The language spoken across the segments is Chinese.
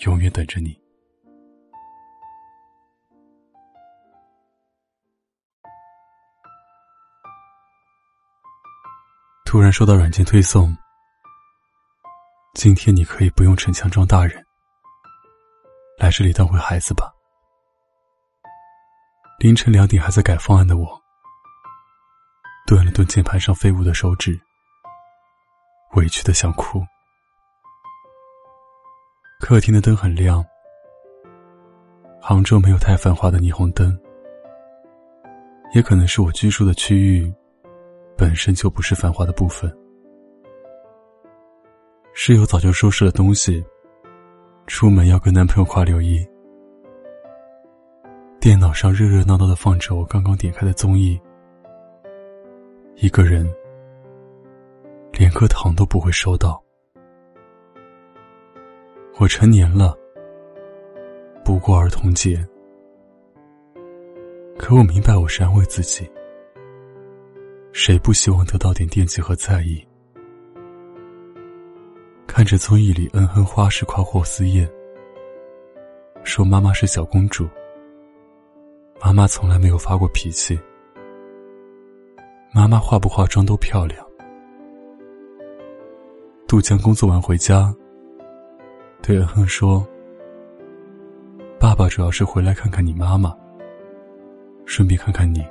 永远等着你。突然收到软件推送，今天你可以不用逞强装大人，来这里当回孩子吧。凌晨两点还在改方案的我，顿了顿键盘上飞舞的手指，委屈的想哭。客厅的灯很亮，杭州没有太繁华的霓虹灯，也可能是我居住的区域本身就不是繁华的部分。室友早就收拾了东西，出门要跟男朋友跨六一。电脑上热热闹闹的放着我刚刚点开的综艺，一个人连颗糖都不会收到。我成年了，不过儿童节。可我明白，我是安慰自己。谁不希望得到点惦记和在意？看着综艺里恩哼花式夸霍思燕，说妈妈是小公主，妈妈从来没有发过脾气，妈妈化不化妆都漂亮。杜江工作完回家。对恩恩说：“爸爸主要是回来看看你妈妈，顺便看看你。”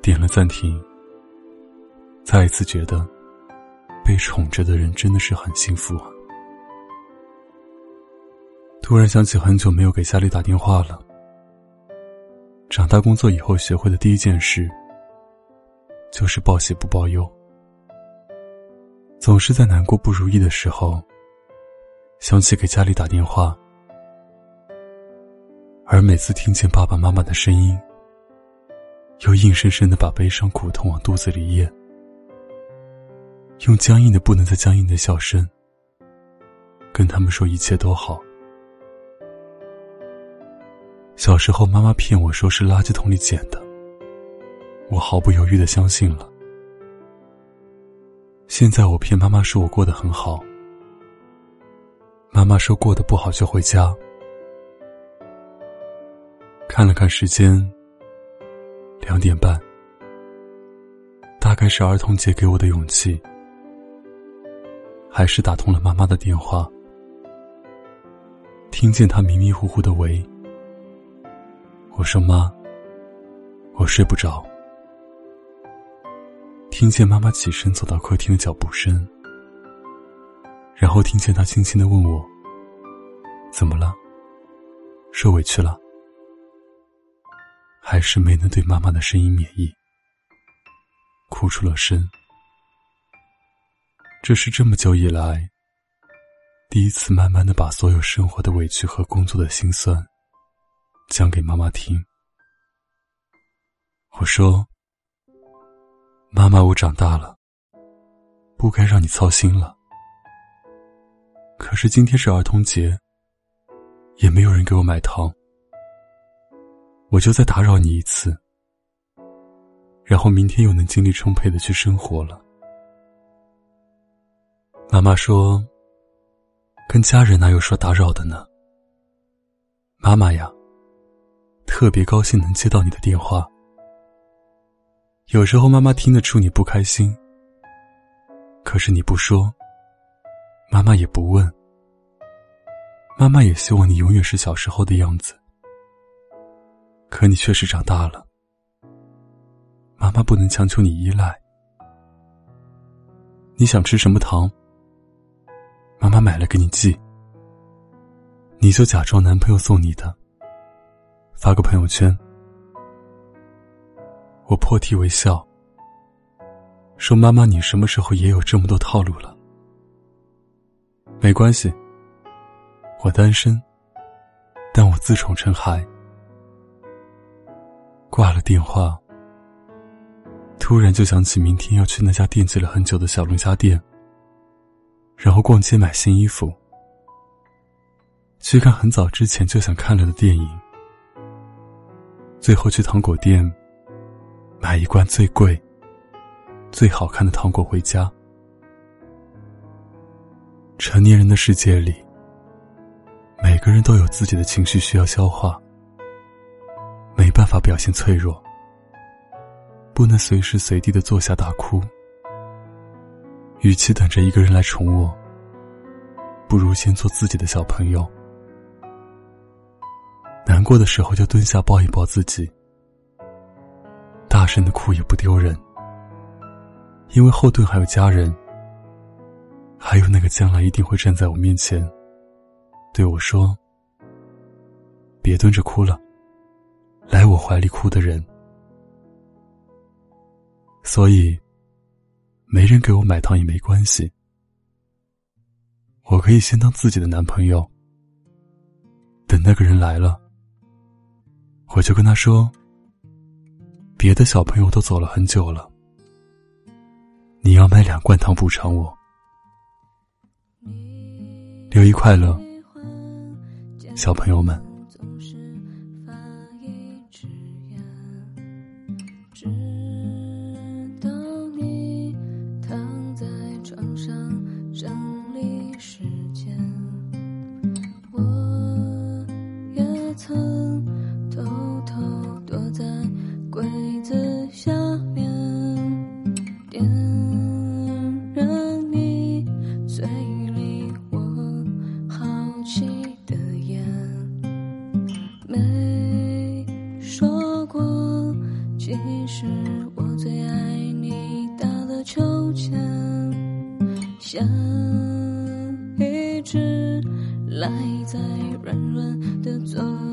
点了暂停，再一次觉得被宠着的人真的是很幸福啊！突然想起很久没有给家里打电话了。长大工作以后学会的第一件事，就是报喜不报忧。总是在难过不如意的时候，想起给家里打电话，而每次听见爸爸妈妈的声音，又硬生生的把悲伤苦痛往肚子里咽，用僵硬的不能再僵硬的笑声，跟他们说一切都好。小时候妈妈骗我说是垃圾桶里捡的，我毫不犹豫的相信了。现在我骗妈妈说我过得很好，妈妈说过得不好就回家。看了看时间，两点半，大概是儿童节给我的勇气，还是打通了妈妈的电话，听见她迷迷糊糊的喂，我说妈，我睡不着。听见妈妈起身走到客厅的脚步声，然后听见她轻轻的问我：“怎么了？受委屈了？还是没能对妈妈的声音免疫，哭出了声。这是这么久以来，第一次慢慢的把所有生活的委屈和工作的心酸，讲给妈妈听。我说。”妈妈，我长大了，不该让你操心了。可是今天是儿童节，也没有人给我买糖，我就再打扰你一次，然后明天又能精力充沛的去生活了。妈妈说：“跟家人哪有说打扰的呢？”妈妈呀，特别高兴能接到你的电话。有时候妈妈听得出你不开心，可是你不说，妈妈也不问。妈妈也希望你永远是小时候的样子，可你确实长大了。妈妈不能强求你依赖。你想吃什么糖？妈妈买了给你寄，你就假装男朋友送你的，发个朋友圈。我破涕为笑，说：“妈妈，你什么时候也有这么多套路了？没关系，我单身，但我自宠成海。挂了电话，突然就想起明天要去那家惦记了很久的小龙虾店，然后逛街买新衣服，去看很早之前就想看了的电影，最后去糖果店买一罐最贵、最好看的糖果回家。成年人的世界里，每个人都有自己的情绪需要消化，没办法表现脆弱，不能随时随地的坐下大哭。与其等着一个人来宠我，不如先做自己的小朋友。难过的时候就蹲下抱一抱自己，真的哭也不丢人，因为后盾还有家人。还有那个将来一定会站在我面前，对我说：“别蹲着哭了，来我怀里哭的人。”所以，没人给我买糖也没关系，我可以先当自己的男朋友。等那个人来了，我就跟他说：“别的小朋友都走了很久了，你要买两罐糖补偿我。”六一快乐，小朋友们。你是我最爱你搭的秋千，像一只赖在软软的座。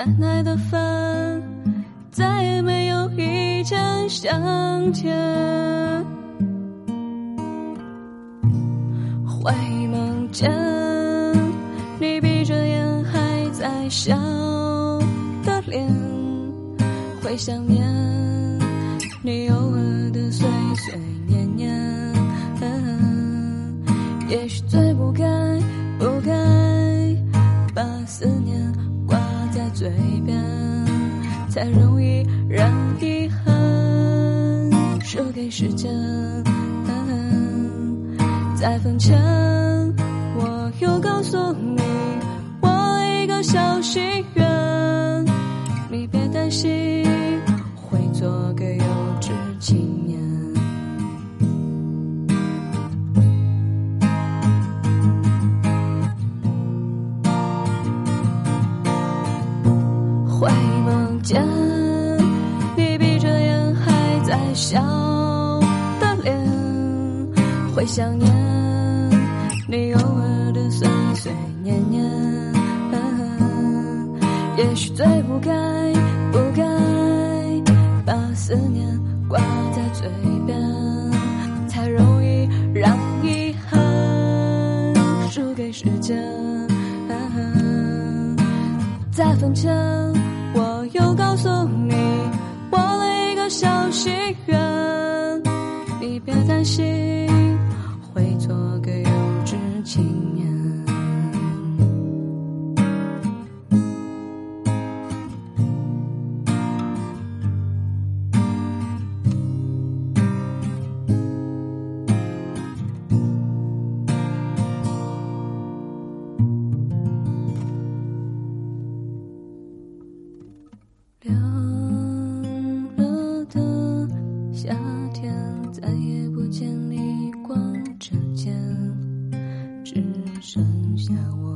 奶奶的饭再也没有以前香甜，会梦见你闭着眼还在笑的脸。会想念你偶尔的碎碎念念，也许最不嘴边，才容易让遗憾输给。时间。在分前，我又告诉你我一个小心愿，你别担心笑的脸，会想念你偶尔的碎碎念念。也许最不该不该把思念挂在嘴边，才容易让遗憾输给时间。在分前，我又告诉你小心愿，你别担心剩下我